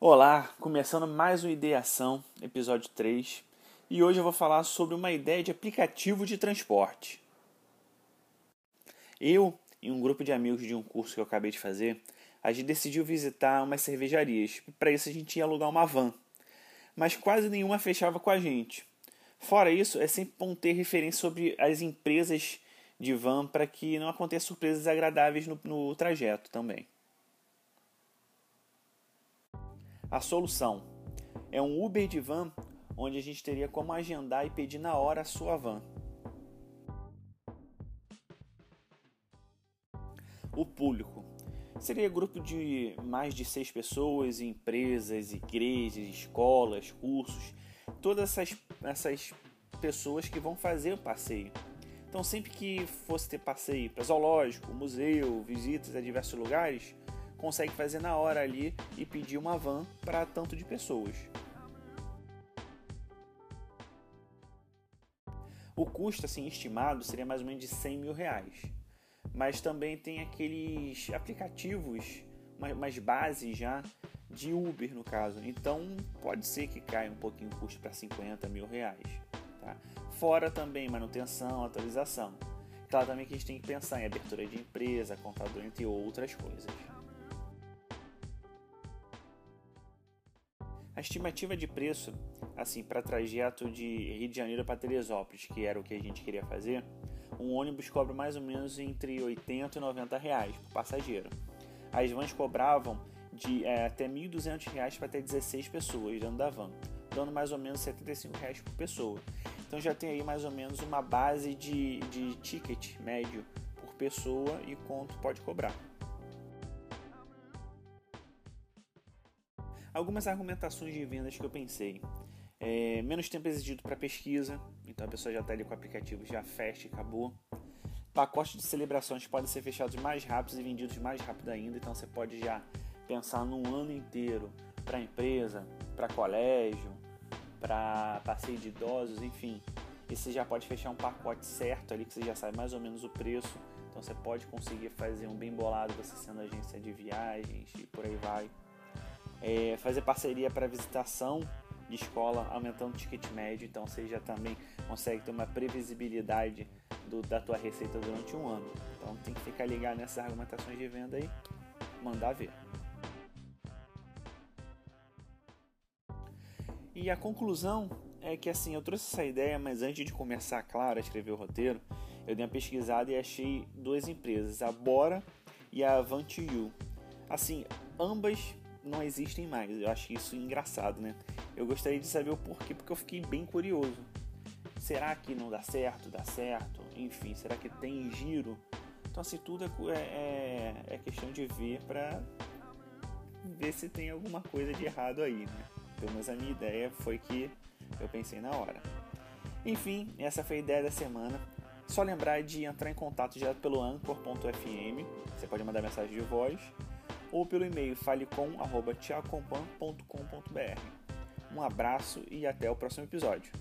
Olá, começando mais uma Ideação, episódio 3, e hoje eu vou falar sobre uma ideia de aplicativo de transporte. Eu e um grupo de amigos de um curso que eu acabei de fazer, a gente decidiu visitar umas cervejarias. Para isso a gente ia alugar uma van, mas quase nenhuma fechava com a gente. Fora isso, é sempre bom ter referência sobre as empresas de van para que não aconteçam surpresas agradáveis no, no trajeto também. A solução é um Uber de van, onde a gente teria como agendar e pedir na hora a sua van. O público seria grupo de mais de seis pessoas, empresas, igrejas, escolas, cursos, todas essas, essas pessoas que vão fazer o passeio. Então, sempre que fosse ter passeio para zoológico, museu, visitas a diversos lugares, consegue fazer na hora ali e pedir uma van para tanto de pessoas. O custo assim estimado seria mais ou menos de 100 mil reais. Mas também tem aqueles aplicativos, mais bases já, de Uber no caso. Então pode ser que caia um pouquinho o custo para 50 mil reais. Tá? Fora também manutenção, atualização. Claro também que a gente tem que pensar em abertura de empresa, contador, entre outras coisas. A estimativa de preço, assim, para trajeto de Rio de Janeiro para Teresópolis, que era o que a gente queria fazer, um ônibus cobra mais ou menos entre 80 e 90 reais por passageiro. As vans cobravam de é, até 1.200 reais para até 16 pessoas dentro da van, dando mais ou menos 75 reais por pessoa. Então já tem aí mais ou menos uma base de, de ticket médio por pessoa e quanto pode cobrar. Algumas argumentações de vendas que eu pensei. É, menos tempo exigido para pesquisa, então a pessoa já está ali com o aplicativo, já fecha e acabou. Pacotes de celebrações podem ser fechados mais rápidos e vendidos mais rápido ainda, então você pode já pensar num ano inteiro para empresa, para colégio, para passeio de idosos, enfim. E você já pode fechar um pacote certo ali que você já sabe mais ou menos o preço. Então você pode conseguir fazer um bem bolado você sendo agência de viagens e por aí vai é, fazer parceria para visitação de escola, aumentando o ticket médio, então você já também consegue ter uma previsibilidade do, da tua receita durante um ano. Então tem que ficar ligado nessas argumentações de venda aí, mandar ver. E a conclusão é que assim, eu trouxe essa ideia, mas antes de começar, claro, a escrever o roteiro, eu dei uma pesquisada e achei duas empresas, a Bora e a Avant Assim, ambas não existem mais. Eu acho isso engraçado, né? Eu gostaria de saber o porquê, porque eu fiquei bem curioso. Será que não dá certo? Dá certo? Enfim, será que tem giro? Então, assim, tudo é, é, é questão de ver para ver se tem alguma coisa de errado aí, né? Pelo menos a minha ideia foi que eu pensei na hora. Enfim, essa foi a ideia da semana. Só lembrar de entrar em contato direto pelo anchor.fm. Você pode mandar mensagem de voz ou pelo e-mail falecom.teacompan.com.br. Um abraço e até o próximo episódio.